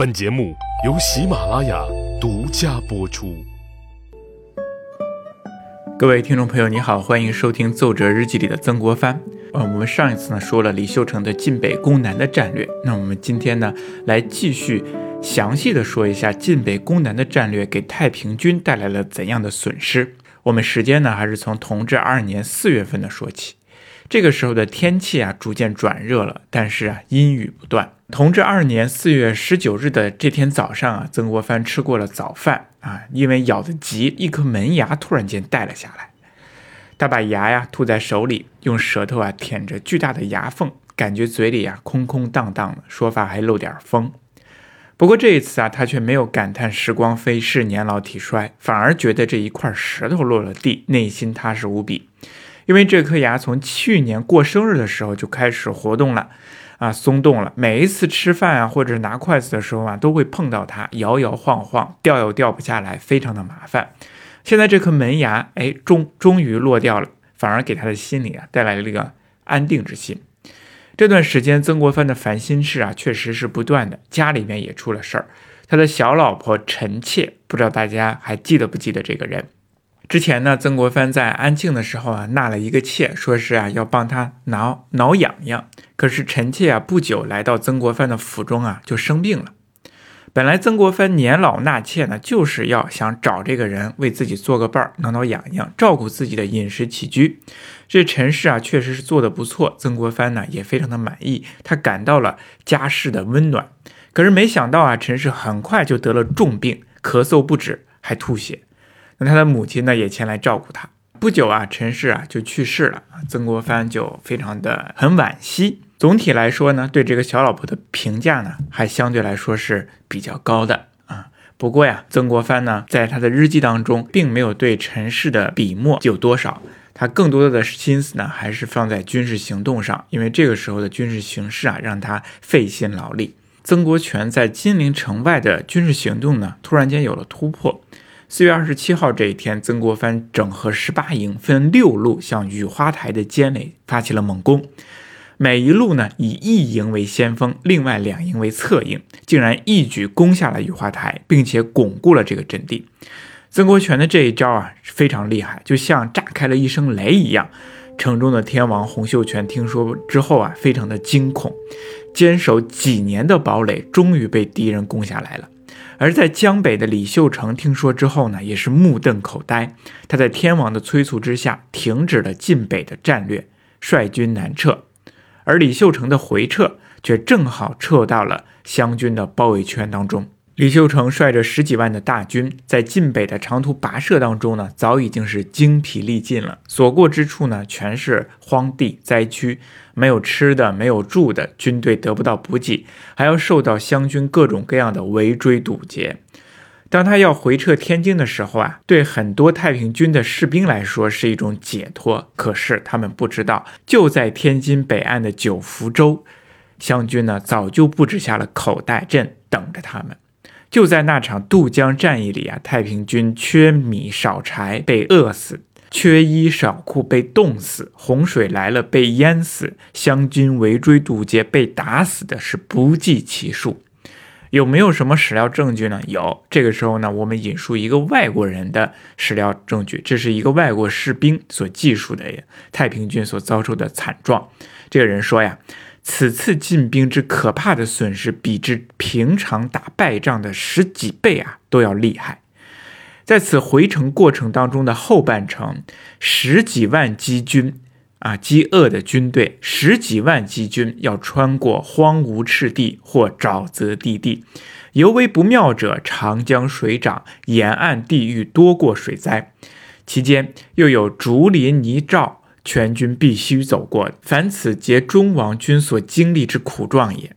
本节目由喜马拉雅独家播出。各位听众朋友，你好，欢迎收听《奏折日记》里的曾国藩。呃，我们上一次呢说了李秀成的进北攻南的战略，那我们今天呢来继续详细的说一下进北攻南的战略给太平军带来了怎样的损失。我们时间呢还是从同治二年四月份的说起。这个时候的天气啊逐渐转热了，但是啊阴雨不断。同治二年四月十九日的这天早上啊，曾国藩吃过了早饭啊，因为咬得急，一颗门牙突然间带了下来。他把牙呀吐在手里，用舌头啊舔着巨大的牙缝，感觉嘴里啊空空荡荡的，说话还漏点风。不过这一次啊，他却没有感叹时光飞逝、年老体衰，反而觉得这一块石头落了地，内心踏实无比。因为这颗牙从去年过生日的时候就开始活动了，啊，松动了。每一次吃饭啊，或者拿筷子的时候啊，都会碰到它，摇摇晃晃，掉又掉不下来，非常的麻烦。现在这颗门牙，哎，终终于落掉了，反而给他的心里啊带来了一个安定之心。这段时间，曾国藩的烦心事啊，确实是不断的，家里面也出了事儿。他的小老婆陈妾，不知道大家还记得不记得这个人？之前呢，曾国藩在安庆的时候啊，纳了一个妾，说是啊要帮他挠挠痒痒。可是臣妾啊，不久来到曾国藩的府中啊，就生病了。本来曾国藩年老纳妾呢，就是要想找这个人为自己做个伴儿，挠挠痒痒，照顾自己的饮食起居。这陈氏啊，确实是做的不错，曾国藩呢也非常的满意，他感到了家世的温暖。可是没想到啊，陈氏很快就得了重病，咳嗽不止，还吐血。那他的母亲呢，也前来照顾他。不久啊，陈氏啊就去世了曾国藩就非常的很惋惜。总体来说呢，对这个小老婆的评价呢，还相对来说是比较高的啊。不过呀，曾国藩呢，在他的日记当中，并没有对陈氏的笔墨有多少，他更多的心思呢，还是放在军事行动上，因为这个时候的军事形势啊，让他费心劳力。曾国荃在金陵城外的军事行动呢，突然间有了突破。四月二十七号这一天，曾国藩整合十八营，分六路向雨花台的坚垒发起了猛攻。每一路呢，以一营为先锋，另外两营为侧应，竟然一举攻下了雨花台，并且巩固了这个阵地。曾国荃的这一招啊，非常厉害，就像炸开了一声雷一样。城中的天王洪秀全听说之后啊，非常的惊恐，坚守几年的堡垒终于被敌人攻下来了。而在江北的李秀成听说之后呢，也是目瞪口呆。他在天王的催促之下，停止了进北的战略，率军南撤。而李秀成的回撤，却正好撤到了湘军的包围圈当中。李秀成率着十几万的大军，在晋北的长途跋涉当中呢，早已经是精疲力尽了。所过之处呢，全是荒地灾区，没有吃的，没有住的，军队得不到补给，还要受到湘军各种各样的围追堵截。当他要回撤天津的时候啊，对很多太平军的士兵来说是一种解脱。可是他们不知道，就在天津北岸的九福州，湘军呢早就布置下了口袋阵，等着他们。就在那场渡江战役里啊，太平军缺米少柴被饿死，缺衣少裤被冻死，洪水来了被淹死，湘军围追堵截被打死的是不计其数。有没有什么史料证据呢？有。这个时候呢，我们引述一个外国人的史料证据，这是一个外国士兵所记述的太平军所遭受的惨状。这个人说呀。此次进兵之可怕的损失，比之平常打败仗的十几倍啊都要厉害。在此回程过程当中的后半程，十几万饥军啊，饥饿的军队，十几万饥军要穿过荒芜赤地或沼泽地地，尤为不妙者，长江水涨，沿岸地域多过水灾，期间又有竹林泥沼。全军必须走过，凡此皆中王军所经历之苦状也。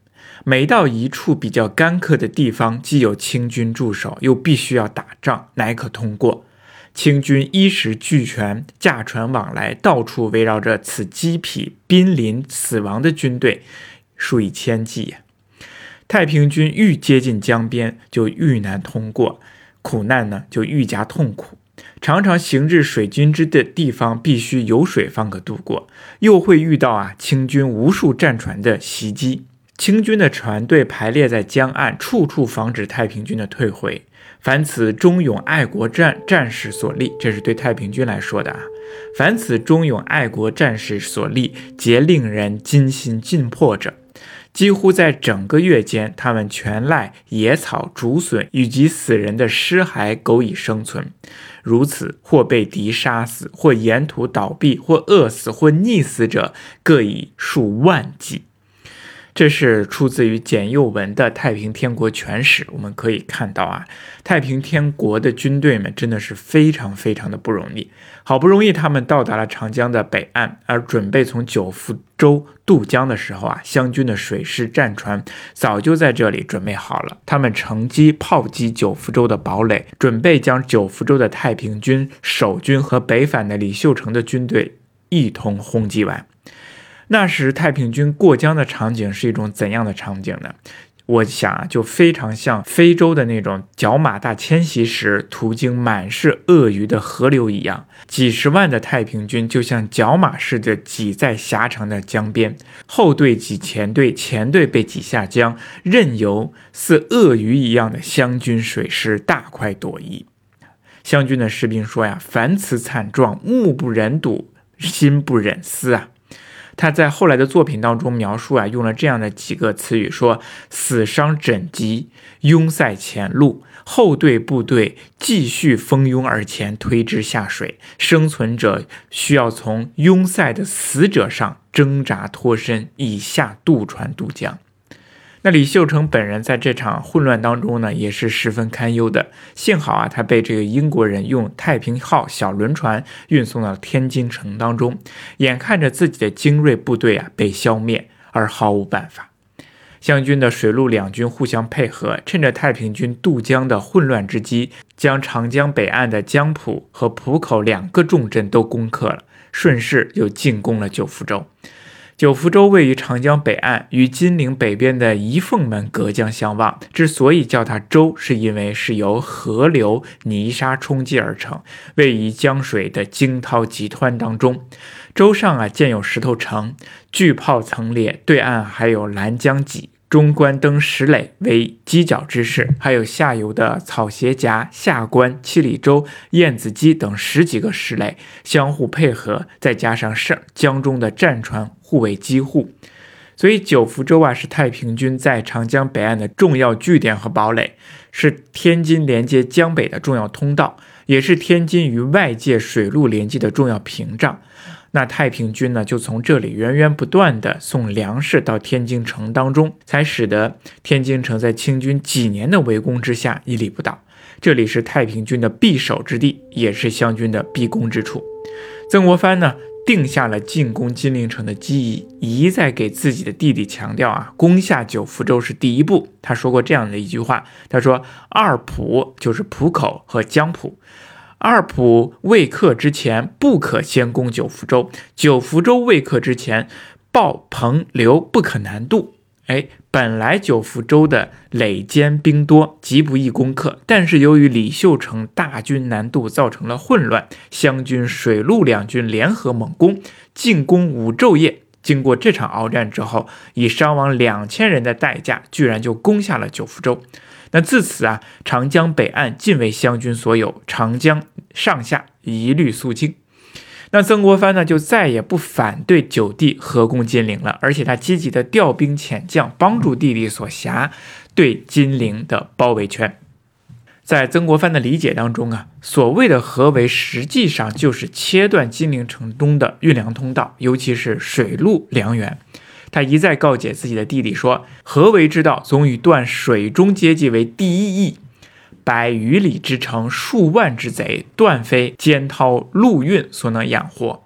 每到一处比较干渴的地方，既有清军驻守，又必须要打仗，乃可通过。清军衣食俱全，驾船往来，到处围绕着此饥匹濒临死亡的军队，数以千计呀。太平军愈接近江边，就愈难通过，苦难呢就愈加痛苦。常常行至水军之的地方，必须有水方可渡过，又会遇到啊清军无数战船的袭击。清军的船队排列在江岸，处处防止太平军的退回。凡此忠勇爱国战战士所立，这是对太平军来说的啊。凡此忠勇爱国战士所立，皆令人惊心尽魄者。几乎在整个月间，他们全赖野草、竹笋以及死人的尸骸苟以生存。如此，或被敌杀死，或沿途倒闭，或饿死，或溺死者，各以数万计。这是出自于简幼文的《太平天国全史》。我们可以看到啊，太平天国的军队们真的是非常非常的不容易。好不容易他们到达了长江的北岸，而准备从九福州渡江的时候啊，湘军的水师战船早就在这里准备好了。他们乘机炮击九福州的堡垒，准备将九福州的太平军守军和北返的李秀成的军队一同轰击完。那时太平军过江的场景是一种怎样的场景呢？我想啊，就非常像非洲的那种角马大迁徙时途经满是鳄鱼的河流一样，几十万的太平军就像角马似的挤在狭长的江边，后队挤前队，前队被挤下江，任由似鳄鱼一样的湘军水师大快朵颐。湘军的士兵说呀：“凡此惨状，目不忍睹，心不忍思啊。”他在后来的作品当中描述啊，用了这样的几个词语，说死伤枕藉，拥塞前路，后队部队继续蜂拥而前，推之下水，生存者需要从拥塞的死者上挣扎脱身，以下渡船渡江。那李秀成本人在这场混乱当中呢，也是十分堪忧的。幸好啊，他被这个英国人用太平号小轮船运送到天津城当中，眼看着自己的精锐部队啊被消灭，而毫无办法。湘军的水陆两军互相配合，趁着太平军渡江的混乱之机，将长江北岸的江浦和浦口两个重镇都攻克了，顺势又进攻了九福州。九福州位于长江北岸，与金陵北边的仪凤门隔江相望。之所以叫它州，是因为是由河流泥沙冲积而成，位于江水的惊涛急湍当中。洲上啊建有石头城，巨炮层列，对岸还有拦江脊。中关登石垒为犄角之势，还有下游的草鞋夹、下关、七里洲、燕子矶等十几个石垒相互配合，再加上上江中的战船互为机护，所以九福州啊是太平军在长江北岸的重要据点和堡垒，是天津连接江北的重要通道，也是天津与外界水陆联接的重要屏障。那太平军呢，就从这里源源不断的送粮食到天津城当中，才使得天津城在清军几年的围攻之下屹立不倒。这里是太平军的必守之地，也是湘军的必攻之处。曾国藩呢，定下了进攻金陵城的基义，一再给自己的弟弟强调啊，攻下九福州是第一步。他说过这样的一句话，他说：“二浦就是浦口和江浦。”二浦未克之前，不可先攻九福州；九福州未克之前，鲍彭刘不可南渡。哎，本来九福州的垒坚兵多，极不易攻克。但是由于李秀成大军南渡，造成了混乱，湘军水陆两军联合猛攻，进攻五昼夜。经过这场鏖战之后，以伤亡两千人的代价，居然就攻下了九福州。那自此啊，长江北岸尽为湘军所有，长江上下一律肃清。那曾国藩呢，就再也不反对九弟合攻金陵了，而且他积极的调兵遣将，帮助弟弟所辖对金陵的包围圈。在曾国藩的理解当中啊，所谓的合围，实际上就是切断金陵城中的运粮通道，尤其是水陆粮源。他一再告诫自己的弟弟说：“合围之道，总以断水中阶级为第一义。百余里之城，数万之贼，断非肩涛陆运所能养活。”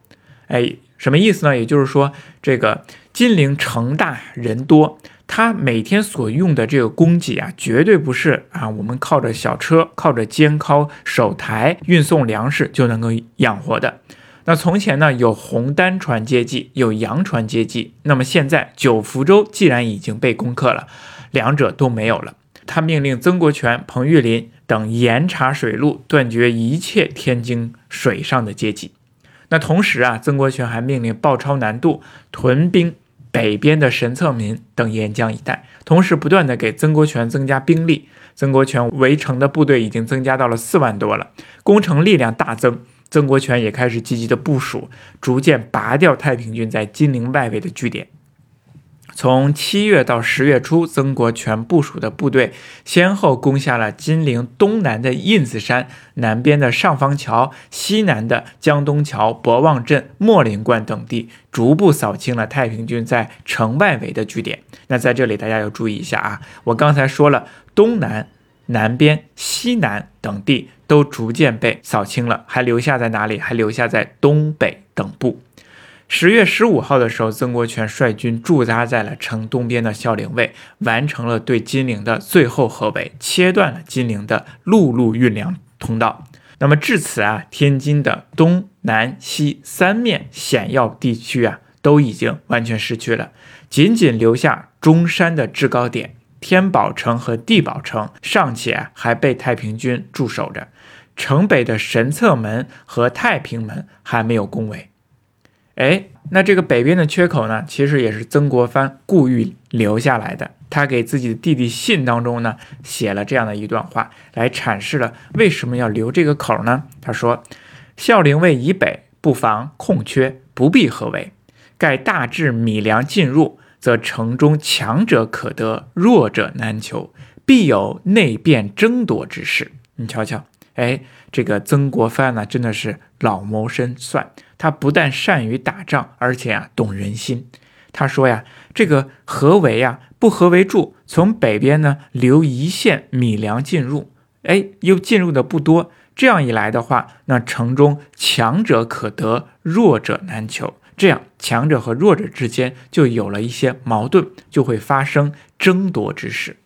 哎，什么意思呢？也就是说，这个金陵城大人多，他每天所用的这个供给啊，绝对不是啊我们靠着小车、靠着肩靠手抬运送粮食就能够养活的。那从前呢，有红单船接济，有洋船接济。那么现在九福州既然已经被攻克了，两者都没有了。他命令曾国荃、彭玉麟等严查水路，断绝一切天津水上的接济。那同时啊，曾国荃还命令鲍超南渡屯兵北边的神策民等沿江一带，同时不断的给曾国荃增加兵力。曾国荃围城的部队已经增加到了四万多了，攻城力量大增。曾国荃也开始积极的部署，逐渐拔掉太平军在金陵外围的据点。从七月到十月初，曾国荃部署的部队先后攻下了金陵东南的印子山、南边的上方桥、西南的江东桥、博望镇、莫林关等地，逐步扫清了太平军在城外围的据点。那在这里，大家要注意一下啊，我刚才说了，东南、南边、西南等地都逐渐被扫清了，还留下在哪里？还留下在东北等部。十月十五号的时候，曾国荃率军驻扎在了城东边的孝陵卫，完成了对金陵的最后合围，切断了金陵的陆路运粮通道。那么至此啊，天津的东南西三面险要地区啊，都已经完全失去了，仅仅留下中山的制高点天宝城和地宝城尚且还被太平军驻守着，城北的神策门和太平门还没有攻围。哎，那这个北边的缺口呢，其实也是曾国藩故意留下来的。他给自己的弟弟信当中呢，写了这样的一段话，来阐释了为什么要留这个口呢？他说：“孝陵卫以北布防空缺，不必合围。盖大致米粮进入，则城中强者可得，弱者难求，必有内变争夺之势。”你瞧瞧，哎，这个曾国藩呢，真的是老谋深算。他不但善于打仗，而且啊懂人心。他说呀，这个合围呀，不合围住，从北边呢留一线米粮进入，哎，又进入的不多。这样一来的话，那城中强者可得，弱者难求。这样强者和弱者之间就有了一些矛盾，就会发生争夺之事。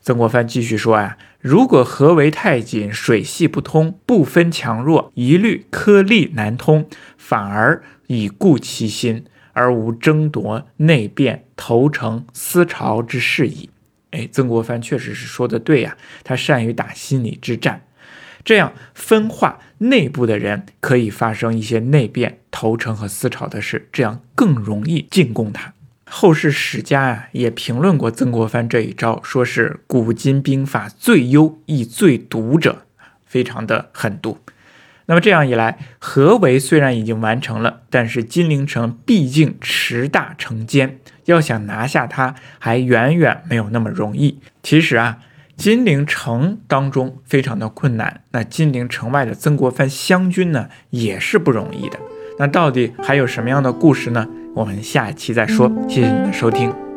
曾国藩继续说呀。如果合围太紧，水系不通，不分强弱，一律颗粒难通，反而以固其心，而无争夺内变、投诚思潮之事矣。哎，曾国藩确实是说的对呀，他善于打心理之战，这样分化内部的人，可以发生一些内变、投诚和思潮的事，这样更容易进攻他。后世史家啊也评论过曾国藩这一招，说是古今兵法最优亦最毒者，非常的狠毒。那么这样一来，合围虽然已经完成了，但是金陵城毕竟池大城坚，要想拿下它，还远远没有那么容易。其实啊，金陵城当中非常的困难，那金陵城外的曾国藩湘军呢，也是不容易的。那到底还有什么样的故事呢？我们下期再说。谢谢你的收听。